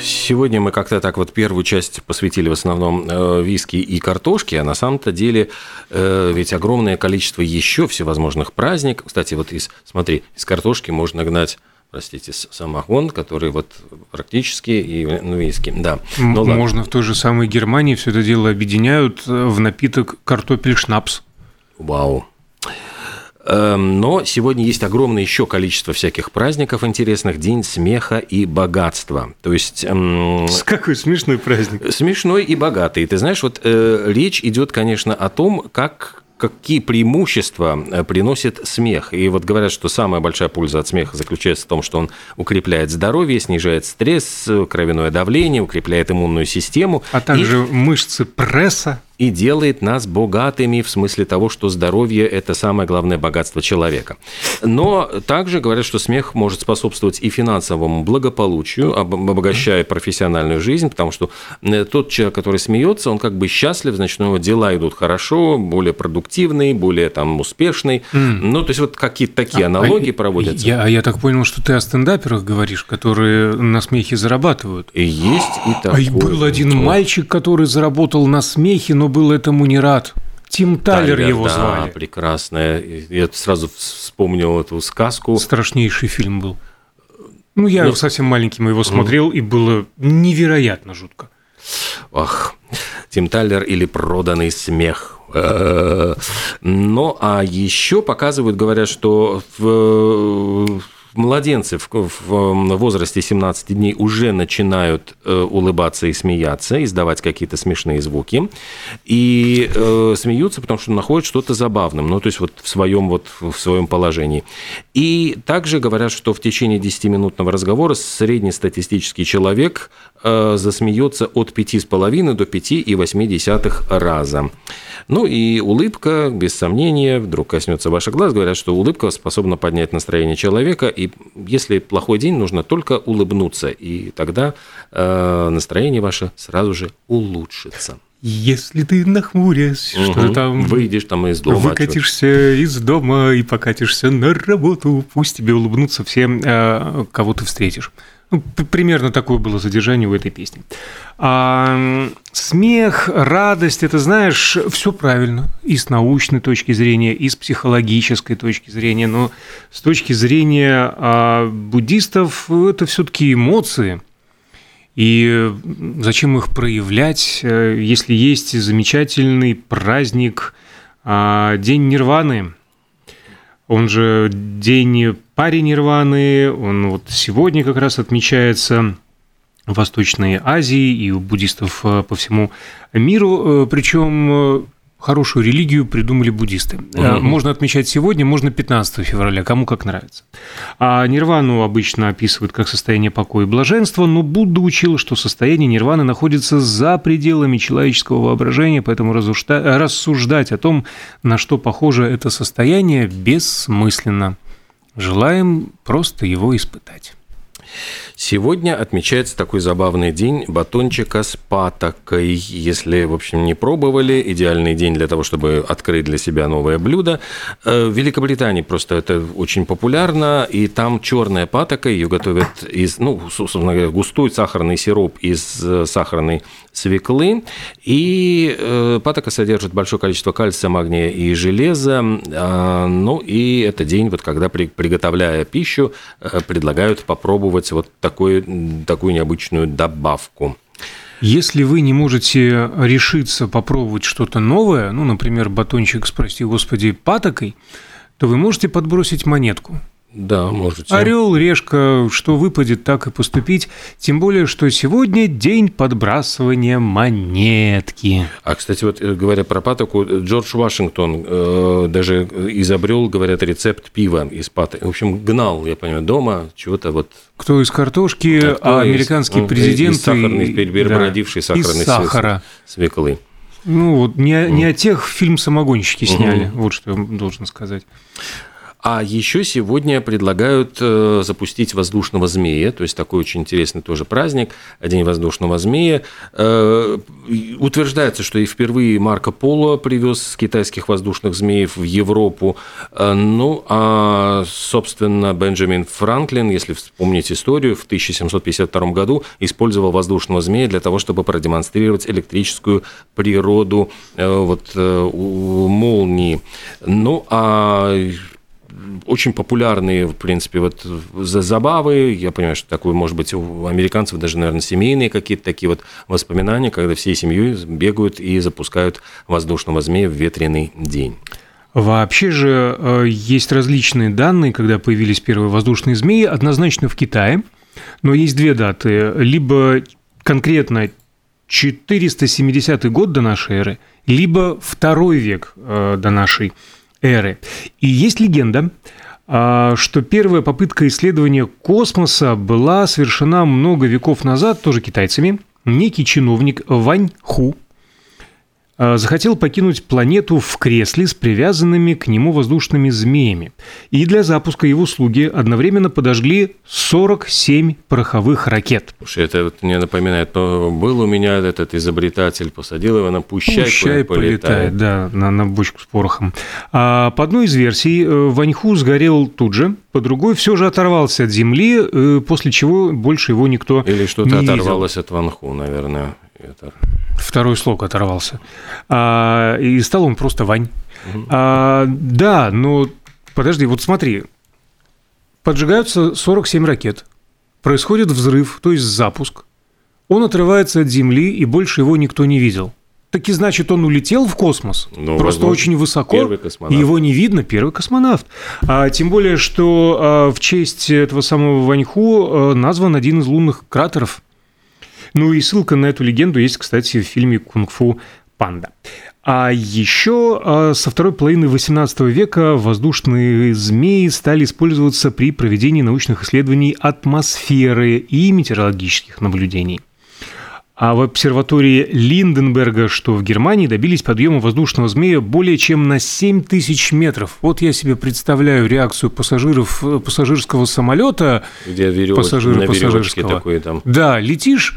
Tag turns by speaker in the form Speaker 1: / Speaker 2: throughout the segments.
Speaker 1: Сегодня мы как-то так вот первую часть посвятили в основном э, виски и картошке, а на самом-то деле э, ведь огромное количество еще всевозможных праздников. Кстати, вот из, смотри, из картошки можно гнать простите, самогон, который вот практически и ну, виски, да.
Speaker 2: Ну, Можно ладно. в той же самой Германии все это дело объединяют в напиток картофель-шнапс.
Speaker 1: Вау. Эм, но сегодня есть огромное еще количество всяких праздников интересных. День смеха и богатства. То есть...
Speaker 2: Эм, Какой смешной праздник.
Speaker 1: Смешной и богатый. Ты знаешь, вот э, речь идет, конечно, о том, как какие преимущества э, приносит смех. И вот говорят, что самая большая польза от смеха заключается в том, что он укрепляет здоровье, снижает стресс, кровяное давление, укрепляет иммунную систему.
Speaker 2: А также и... мышцы пресса
Speaker 1: и делает нас богатыми в смысле того, что здоровье – это самое главное богатство человека. Но также говорят, что смех может способствовать и финансовому благополучию, обогащая профессиональную жизнь, потому что э, тот человек, который смеется, он как бы счастлив, значит, у него дела идут хорошо, более продуктивный, более там успешный. Mm. Ну, то есть вот какие-то такие а, аналогии а, проводятся.
Speaker 2: Я, а я так понял, что ты о стендаперах говоришь, которые на смехе зарабатывают.
Speaker 1: И есть и такое.
Speaker 2: А был один мальчик, который заработал на смехе, но был этому не рад. Тим Талер Тайлер, его
Speaker 1: да,
Speaker 2: звали.
Speaker 1: прекрасная. Я сразу вспомнил эту сказку.
Speaker 2: Страшнейший фильм был. Ну, я ну, совсем маленьким его смотрел, и было невероятно жутко.
Speaker 1: Ах, Тим Талер или «Проданный смех». Ну, а еще показывают, говорят, что в младенцы в, в возрасте 17 дней уже начинают э, улыбаться и смеяться, издавать какие-то смешные звуки. И э, смеются, потому что находят что-то забавным, ну, то есть вот в своем, вот, в своем положении. И также говорят, что в течение 10-минутного разговора среднестатистический человек э, засмеется от 5,5 до 5,8 раза. Ну и улыбка, без сомнения, вдруг коснется ваших глаз, говорят, что улыбка способна поднять настроение человека, если плохой день, нужно только улыбнуться, и тогда э, настроение ваше сразу же улучшится.
Speaker 2: Если ты нахмурясь, угу. что там...
Speaker 1: Выйдешь там из дома.
Speaker 2: Выкатишься из дома и покатишься на работу, пусть тебе улыбнутся все, э, кого ты встретишь. Ну, примерно такое было содержание у этой песни. А, смех, радость, это, знаешь, все правильно. И с научной точки зрения, и с психологической точки зрения. Но с точки зрения а, буддистов это все-таки эмоции. И зачем их проявлять, э, если есть замечательный праздник, а, День Нирваны – он же день пари Нирваны, он вот сегодня как раз отмечается в Восточной Азии и у буддистов э, по всему миру. Э, Причем хорошую религию придумали буддисты. Угу. Можно отмечать сегодня, можно 15 февраля, кому как нравится. А нирвану обычно описывают как состояние покоя и блаженства, но Будда учил, что состояние нирваны находится за пределами человеческого воображения, поэтому рассуждать о том, на что похоже это состояние, бессмысленно. Желаем просто его испытать.
Speaker 1: Сегодня отмечается такой забавный день батончика с патокой. Если, в общем, не пробовали, идеальный день для того, чтобы открыть для себя новое блюдо. Э, в Великобритании просто это очень популярно, и там черная патока, ее готовят из, ну, собственно говоря, густой сахарный сироп из э, сахарной свеклы. И э, патока содержит большое количество кальция, магния и железа. А, ну, и это день, вот когда, приготовляя пищу, предлагают попробовать вот такой, такую необычную добавку.
Speaker 2: Если вы не можете решиться попробовать что-то новое, ну, например, батончик с, прости господи, патокой, то вы можете подбросить монетку.
Speaker 1: Да, можете.
Speaker 2: Орел, решка, что выпадет, так и поступить. Тем более, что сегодня день подбрасывания монетки.
Speaker 1: А, кстати, вот э, говоря про патоку, Джордж Вашингтон э, даже изобрел, говорят, рецепт пива из патоки. В общем, гнал, я понимаю, дома чего-то вот...
Speaker 2: Кто из картошки, а, а американский из, президент... Из
Speaker 1: сахарный, перебродивший да, сахарный из
Speaker 2: сахара.
Speaker 1: свеклы.
Speaker 2: Ну, вот не, не о тех фильм «Самогонщики» сняли, угу. вот что я должен сказать.
Speaker 1: А еще сегодня предлагают э, запустить воздушного змея, то есть такой очень интересный тоже праздник, День воздушного змея. Э, утверждается, что и впервые Марко Поло привез китайских воздушных змеев в Европу. Э, ну, а, собственно, Бенджамин Франклин, если вспомнить историю, в 1752 году использовал воздушного змея для того, чтобы продемонстрировать электрическую природу вот, молнии. Ну, а очень популярные, в принципе, вот забавы. Я понимаю, что такое, может быть, у американцев даже, наверное, семейные какие-то такие вот воспоминания, когда всей семьей бегают и запускают воздушного змея в ветреный день.
Speaker 2: Вообще же э, есть различные данные, когда появились первые воздушные змеи, однозначно в Китае, но есть две даты. Либо конкретно 470 год до нашей эры, либо второй век э, до нашей эры. И есть легенда, а, что первая попытка исследования космоса была совершена много веков назад, тоже китайцами. Некий чиновник Вань Ху захотел покинуть планету в кресле с привязанными к нему воздушными змеями. И для запуска его слуги одновременно подожгли 47 пороховых ракет.
Speaker 1: Слушай, это вот мне напоминает, но был у меня этот изобретатель, посадил его на пущай,
Speaker 2: пущай полетает. полетает. Да, на, на бочку с порохом. А по одной из версий э, Ваньху сгорел тут же, по другой все же оторвался от земли, э, после чего больше его никто
Speaker 1: Или что-то оторвалось от Ванху, наверное. Это...
Speaker 2: Второй слог оторвался. А, и стал он просто Вань. Угу. А, да, но подожди, вот смотри. Поджигаются 47 ракет. Происходит взрыв, то есть запуск. Он отрывается от Земли, и больше его никто не видел. Так и значит, он улетел в космос. Ну, просто возможно, очень высоко. Первый космонавт. Его не видно, первый космонавт. А, тем более, что а, в честь этого самого Ваньху а, назван один из лунных кратеров ну и ссылка на эту легенду есть, кстати, в фильме «Кунг-фу панда». А еще а, со второй половины XVIII века воздушные змеи стали использоваться при проведении научных исследований атмосферы и метеорологических наблюдений. А в обсерватории Линденберга, что в Германии, добились подъема воздушного змея более чем на 7 тысяч метров. Вот я себе представляю реакцию пассажиров пассажирского самолета.
Speaker 1: Где веревочки, пассажира на пассажирского. такой там.
Speaker 2: Да, летишь,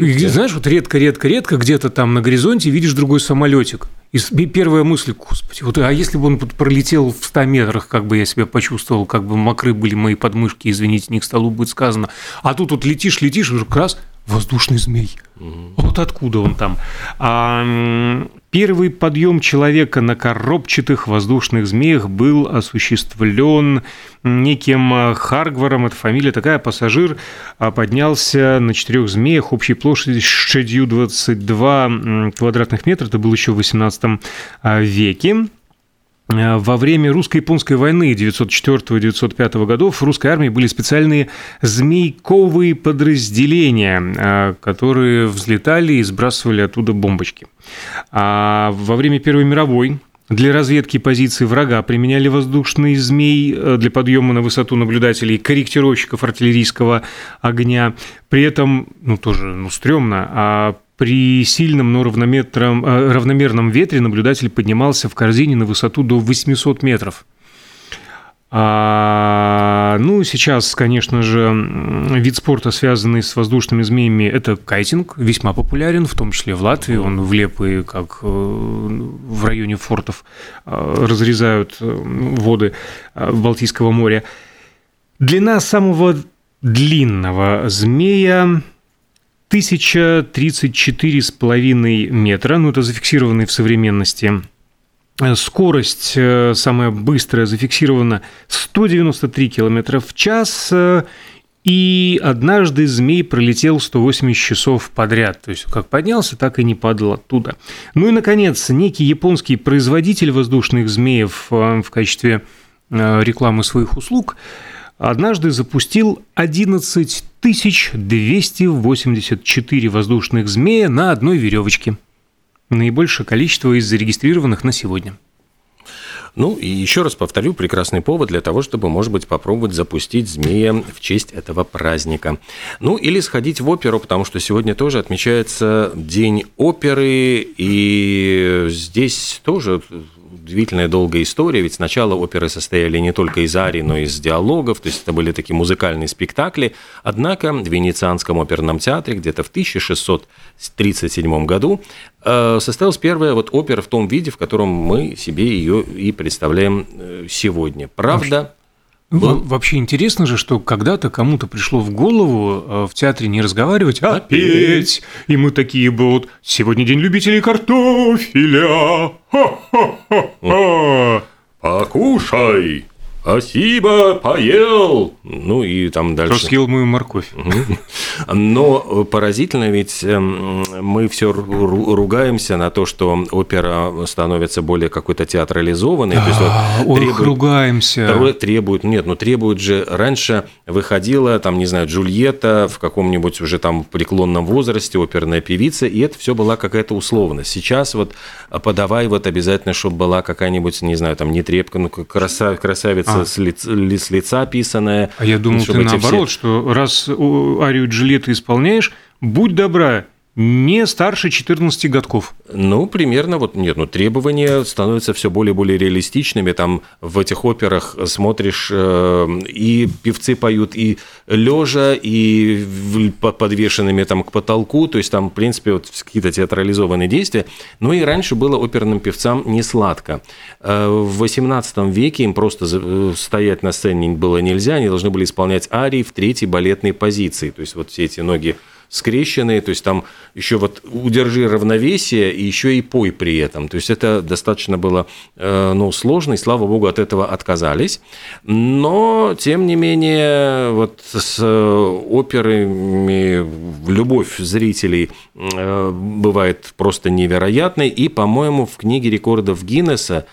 Speaker 2: и, и знаешь, вот редко-редко-редко где-то там на горизонте видишь другой самолетик. И первая мысль, господи, вот, а если бы он пролетел в 100 метрах, как бы я себя почувствовал, как бы мокры были мои подмышки, извините, не к столу будет сказано. А тут вот летишь, летишь, как раз воздушный змей. Угу. Вот откуда он там. А, первый подъем человека на коробчатых воздушных змеях был осуществлен неким а, Харгваром, это фамилия такая, пассажир а, поднялся на четырех змеях общей площадью 22 квадратных метра, это был еще в 18 веке. Э, во время русско-японской войны 1904-1905 годов в русской армии были специальные змейковые подразделения, э, которые взлетали и сбрасывали оттуда бомбочки. А во время Первой мировой для разведки позиций врага применяли воздушный змей э, для подъема на высоту наблюдателей, корректировщиков артиллерийского огня. При этом, ну тоже, ну стрёмно, а при сильном, но равномерном, э, равномерном ветре наблюдатель поднимался в корзине на высоту до 800 метров. А, ну, сейчас, конечно же, вид спорта, связанный с воздушными змеями, это кайтинг, весьма популярен, в том числе в Латвии. Он в Лепы, как э, в районе фортов, э, разрезают воды Балтийского моря. Длина самого длинного змея 1034,5 метра, ну это зафиксированный в современности. Скорость э, самая быстрая зафиксирована 193 км в час, и однажды змей пролетел 180 часов подряд. То есть как поднялся, так и не падал оттуда. Ну и, наконец, некий японский производитель воздушных змеев э, в качестве э, рекламы своих услуг – однажды запустил 11 284 воздушных змея на одной веревочке. Наибольшее количество из зарегистрированных на сегодня.
Speaker 1: Ну и еще раз повторю, прекрасный повод для того, чтобы, может быть, попробовать запустить змея в честь этого праздника. Ну или сходить в оперу, потому что сегодня тоже отмечается День оперы, и здесь тоже удивительная долгая история, ведь сначала оперы состояли не только из арий, но и из диалогов, то есть это были такие музыкальные спектакли. Однако в Венецианском оперном театре где-то в 1637 году э, состоялась первая вот опера в том виде, в котором мы себе ее и представляем э, сегодня. Правда,
Speaker 2: был... Вообще интересно же, что когда-то кому-то пришло в голову э, в театре не разговаривать, а, а петь. И мы такие вот «Сегодня день любителей картофеля». Ха-ха-ха-ха.
Speaker 1: Покушай, Спасибо, поел. Ну и там дальше.
Speaker 2: Кто съел мою морковь.
Speaker 1: Но поразительно, ведь эм, мы все ругаемся на то, что опера становится более какой-то театрализованной.
Speaker 2: То есть вот требует, ругаемся.
Speaker 1: Требует, нет, ну требует же, раньше выходила, там, не знаю, Джульетта в каком-нибудь уже там преклонном возрасте, оперная певица, и это все была какая-то условность. Сейчас вот подавай вот обязательно, чтобы была какая-нибудь, не знаю, там, не трепка, ну, красавица а. с, лиц, с лица писанное.
Speaker 2: А я думал, ты наоборот, все... что раз арию Джульетты исполняешь, будь добра, не старше 14 годков.
Speaker 1: Ну, примерно, вот нет, ну, требования становятся все более и более реалистичными. Там в этих операх смотришь, э, и певцы поют и лежа, и подвешенными там к потолку, то есть там, в принципе, вот какие-то театрализованные действия. Ну и раньше было оперным певцам не сладко. Э, в XVIII веке им просто э, стоять на сцене было нельзя, они должны были исполнять арии в третьей балетной позиции. То есть вот все эти ноги скрещенные, то есть там еще вот удержи равновесие и еще и пой при этом. То есть это достаточно было э, ну, сложно, и слава богу, от этого отказались. Но, тем не менее, вот с операми любовь зрителей э, бывает просто невероятной. И, по-моему, в книге рекордов Гиннесса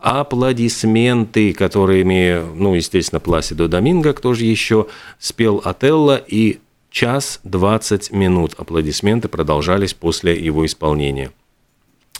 Speaker 1: аплодисменты, которыми, ну, естественно, Пласидо Доминго, кто же еще спел Отелло, и Час 20 минут аплодисменты продолжались после его исполнения.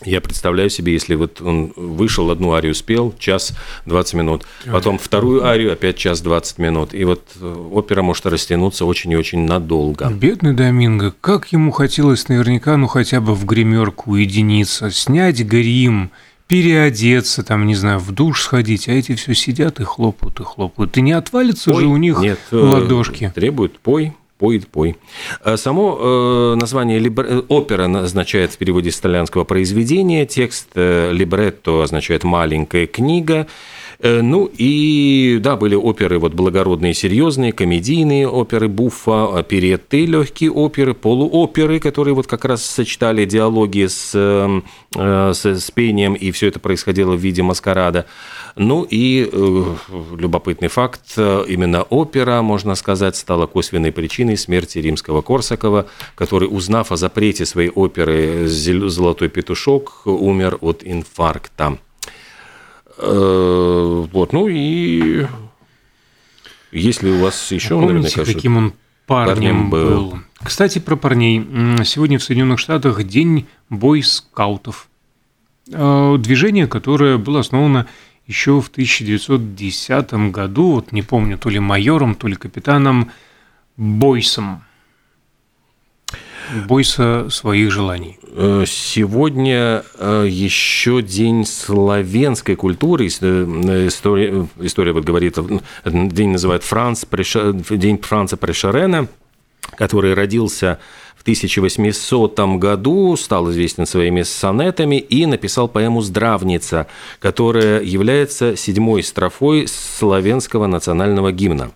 Speaker 1: Я представляю себе, если вот он вышел, одну арию спел, час 20 минут, потом вторую арию, опять час 20 минут, и вот э, опера может растянуться очень и очень надолго.
Speaker 2: Бедный Доминго, как ему хотелось наверняка, ну хотя бы в гримерку уединиться, снять грим, переодеться, там, не знаю, в душ сходить, а эти все сидят и хлопают, и хлопают. И не отвалится пой. же у них Нет, э, ладошки.
Speaker 1: Требуют пой, Пой, пой. Э, само э, название либр... Э, опера означает в переводе с итальянского произведение, текст либретто означает маленькая книга. Ну и да, были оперы вот благородные, серьезные, комедийные оперы, буффа, оперетты, легкие оперы, полуоперы, которые вот как раз сочетали диалоги с, с, с пением, и все это происходило в виде маскарада. Ну и э, любопытный факт, именно опера, можно сказать, стала косвенной причиной смерти римского Корсакова, который, узнав о запрете своей оперы «Золотой петушок», умер от инфаркта. Э, вот, ну и если у вас еще,
Speaker 2: Помните, наверняка, каким он парнем, парнем был. был. Кстати, про парней. Сегодня в Соединенных Штатах день бойскаутов. Э, движение, которое было основано еще в 1910 году, вот не помню, то ли майором, то ли капитаном Бойсом. Бойся своих желаний.
Speaker 1: Э, сегодня э, еще день славянской культуры. Э, история, история вот говорит, день называют Франц, день Франца Прешарена, который родился 1800 году стал известен своими сонетами и написал поэму «Здравница», которая является седьмой строфой славянского национального гимна.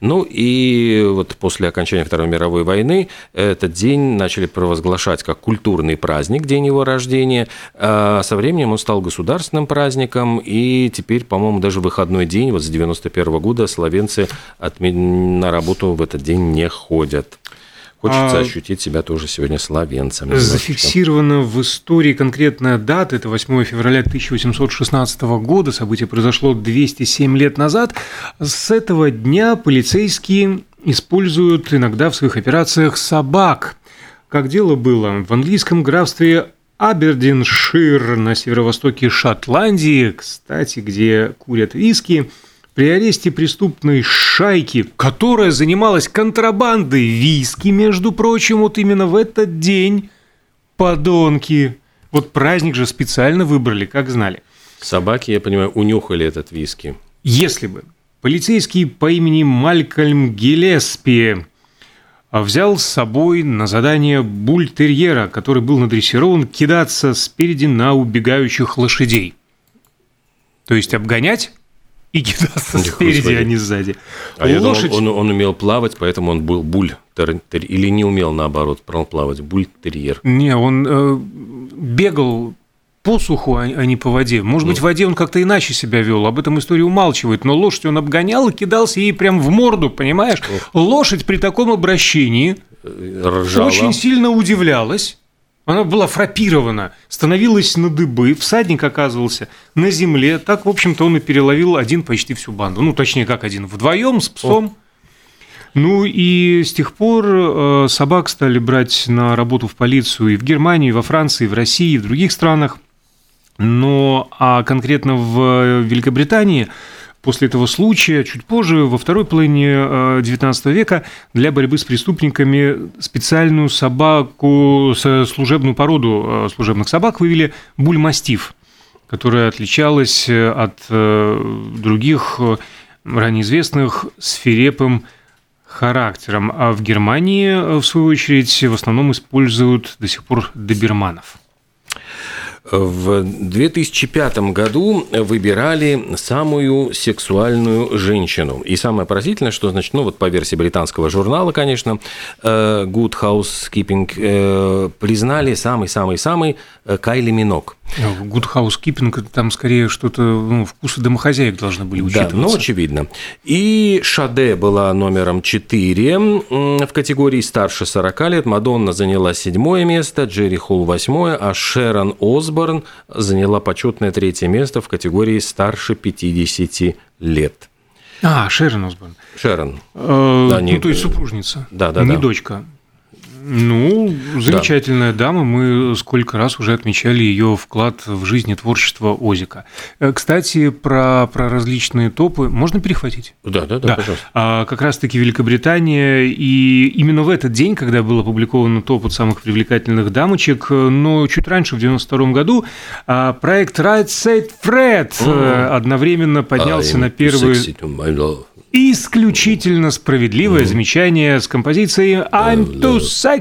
Speaker 1: Ну и вот после окончания Второй мировой войны этот день начали провозглашать как культурный праздник, день его рождения. А со временем он стал государственным праздником, и теперь, по-моему, даже выходной день, вот с 91 года, словенцы на работу в этот день не ходят. Хочется а, ощутить себя тоже сегодня славянцем.
Speaker 2: Зафиксирована в истории конкретная дата, это 8 февраля 1816 года, событие произошло 207 лет назад. С этого дня полицейские используют иногда в своих операциях собак. Как дело было в английском графстве Абердиншир на северо-востоке Шотландии, кстати, где курят виски – при аресте преступной шайки, которая занималась контрабандой виски, между прочим, вот именно в этот день, подонки. Вот праздник же специально выбрали, как знали.
Speaker 1: Собаки, я понимаю, унюхали этот виски.
Speaker 2: Если бы полицейский по имени Малькольм Гелеспи взял с собой на задание бультерьера, который был надрессирован кидаться спереди на убегающих лошадей. То есть обгонять и кидаться
Speaker 1: Нихуя
Speaker 2: спереди,
Speaker 1: себе.
Speaker 2: а не сзади.
Speaker 1: А я думал,
Speaker 2: Лошадь...
Speaker 1: он, он умел плавать, поэтому он был буль. тер- тер- Или не умел, наоборот, плавать. Буль-терьер.
Speaker 2: Не, он э, бегал по суху, а а не по воде. Может быть, в воде он как-то иначе себя вел, об этом история умалчивает, но лошадь он обгонял и кидался ей прям в морду, понимаешь? Лошадь при таком обращении
Speaker 1: Ржала.
Speaker 2: очень сильно удивлялась. Она была фрапирована, становилась на дыбы, всадник оказывался на земле. Так, в общем-то, он и переловил один почти всю банду. Ну, точнее, как один, вдвоем с псом. Ну и с тех пор э, собак стали брать на работу в полицию и в Германии, и во Франции, и в России, и в других странах. Но а конкретно в Великобритании после этого случая, чуть позже, во второй половине э, XIX века, для борьбы с преступниками специальную собаку, служебную породу э, служебных собак вывели бульмастив, которая отличалась э, от э, других э, ранее известных свирепым характером. А в Германии, э, в свою очередь, в основном используют до сих пор доберманов.
Speaker 1: В 2005 году выбирали самую сексуальную женщину. И самое поразительное, что, значит, ну вот по версии британского журнала, конечно, э, Good Housekeeping э, признали самый-самый-самый э, Кайли Минок.
Speaker 2: Good housekeeping – там скорее что-то, ну, вкусы домохозяек должны были
Speaker 1: Да,
Speaker 2: учитываться.
Speaker 1: ну, очевидно. И Шаде была номером 4 м, в категории старше 40 лет. Мадонна заняла седьмое место, Джерри Холл восьмое, а Шерон Осборн заняла почетное третье место в категории старше 50 лет.
Speaker 2: А, Шерон Осборн.
Speaker 1: Шерон.
Speaker 2: Э,
Speaker 1: Да, не-
Speaker 2: ну, то есть супружница.
Speaker 1: Да, да,
Speaker 2: Не
Speaker 1: да.
Speaker 2: дочка. Ну, замечательная дама. Мы сколько раз уже отмечали ее вклад в жизнь и творчество Озика. Э, Кстати, про, про различные топы можно перехватить?
Speaker 1: Да, да, да,
Speaker 2: Да,
Speaker 1: пожалуйста.
Speaker 2: а, как раз-таки Великобритания, и именно в этот день, когда был опубликован топ от самых привлекательных дамочек, э, но чуть раньше, в 92 году, а, проект Right Said Fred э, одновременно поднялся
Speaker 1: I'm
Speaker 2: на первый исключительно справедливое замечание с композицией I'm Too Sexy.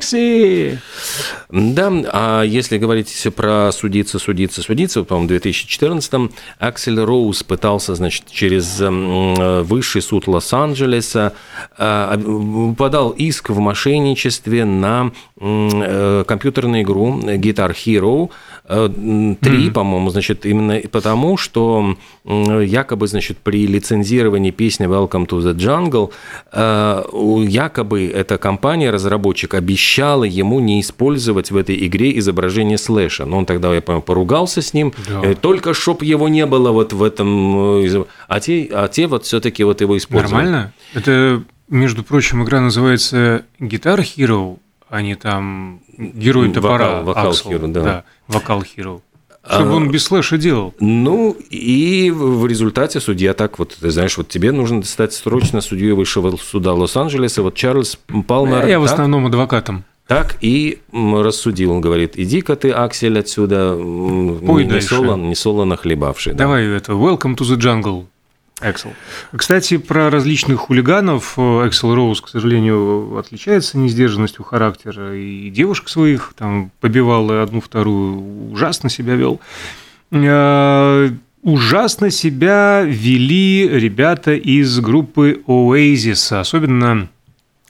Speaker 1: Да, а если говорить про судиться, судиться, судиться, по-моему, в 2014-м Аксель Роуз пытался, значит, через м, высший суд Лос-Анджелеса э, подал иск в мошенничестве на э, компьютерную игру Guitar Hero 3, по-моему, значит, именно потому, что м, якобы, значит, при лицензировании песни Welcome to the Jungle э, якобы эта компания, разработчик, обещала ему не использовать в этой игре изображение слэша. Но он тогда, я помню, поругался с ним,
Speaker 2: Да.
Speaker 1: только чтоб его не было вот в этом... э, А те, а те вот все-таки вот его использовали.
Speaker 2: Нормально? Это, между прочим, игра называется Guitar Hero, не там Герой
Speaker 1: Вокал-
Speaker 2: топора.
Speaker 1: вокал
Speaker 2: Axl.
Speaker 1: Hero, да.
Speaker 2: Вокал Hero. Чтобы
Speaker 1: А-
Speaker 2: он без слэша делал.
Speaker 1: Ну, и в в результате судья так вот, ты знаешь, вот тебе нужно стать срочно судьей высшего суда Лос-Анджелеса, вот Чарльз Палмер
Speaker 2: Я в
Speaker 1: так,
Speaker 2: основном адвокатом.
Speaker 1: так и рассудил, он говорит, иди-ка ты, Аксель, отсюда,
Speaker 2: Пой
Speaker 1: не,
Speaker 2: дальше.
Speaker 1: солон, не солоно хлебавший. да.
Speaker 2: Давай это Welcome to the Jungle. Эксел. Кстати, про различных хулиганов Эксел Роуз, к сожалению, отличается несдержанностью характера. И девушек своих там побивал, и одну-вторую ужасно себя вел. Э, Ужасно себя вели ребята из группы Oasis, особенно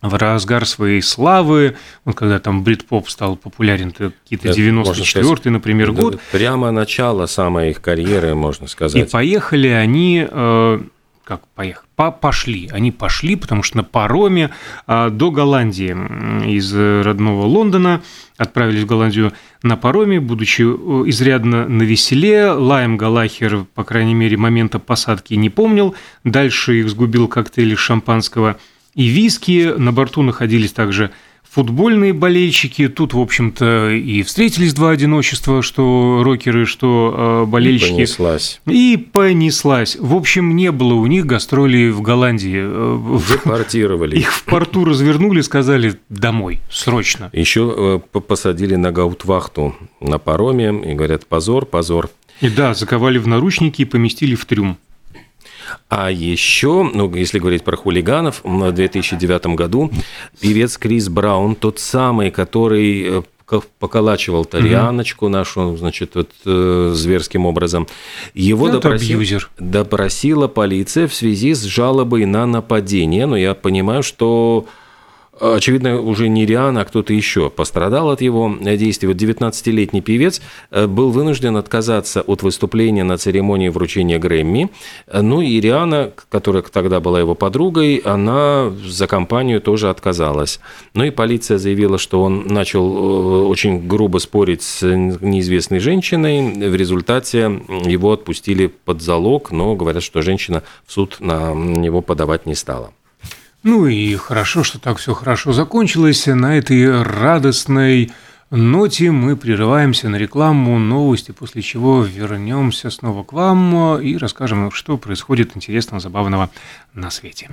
Speaker 2: в разгар своей славы, вот когда там брит-поп стал популярен, это какие-то
Speaker 1: Это, можно
Speaker 2: 94-й, например, год,
Speaker 1: Прямо начало самой их карьеры, можно
Speaker 2: и
Speaker 1: сказать.
Speaker 2: поехали они, э, как поехали, По- пошли. Они пошли, потому что на пароме э, до Голландии из родного Лондона отправились в Голландию на пароме, будучи э, изрядно на веселе. Лайм Галахер, по крайней мере, момента посадки не помнил. Дальше их сгубил коктейль шампанского и виски. На борту находились также футбольные болельщики. Тут, в общем-то, и встретились два одиночества, что рокеры, что э, болельщики.
Speaker 1: Понеслась.
Speaker 2: И понеслась. В общем, не было у них гастролей в Голландии. Э,
Speaker 1: Депортировали.
Speaker 2: Их в порту развернули, сказали домой, срочно.
Speaker 1: Еще э, посадили на гаутвахту на пароме и говорят, позор, позор.
Speaker 2: И да, заковали в наручники и поместили в трюм.
Speaker 1: А еще, ну, если говорить про хулиганов, в 2009 году певец Крис Браун, тот самый, который э, поколачивал Тарианочку нашу, значит, вот, э, зверским образом. Его допросил, допросила полиция в связи с жалобой на нападение. Но я понимаю, что Очевидно, уже не Риан, а кто-то еще пострадал от его действий. Вот 19-летний певец э, был вынужден отказаться от выступления на церемонии вручения Грэмми. Ну и Риана, которая тогда была его подругой, она за компанию тоже отказалась. Ну и полиция заявила, что он начал э, очень грубо спорить с неизвестной женщиной. В результате его отпустили под залог, но говорят, что женщина в суд на него подавать не стала.
Speaker 2: Ну и хорошо, что так все хорошо закончилось. На этой радостной ноте мы прерываемся на рекламу, новости, после чего вернемся снова к вам и расскажем, что происходит интересного, забавного на свете.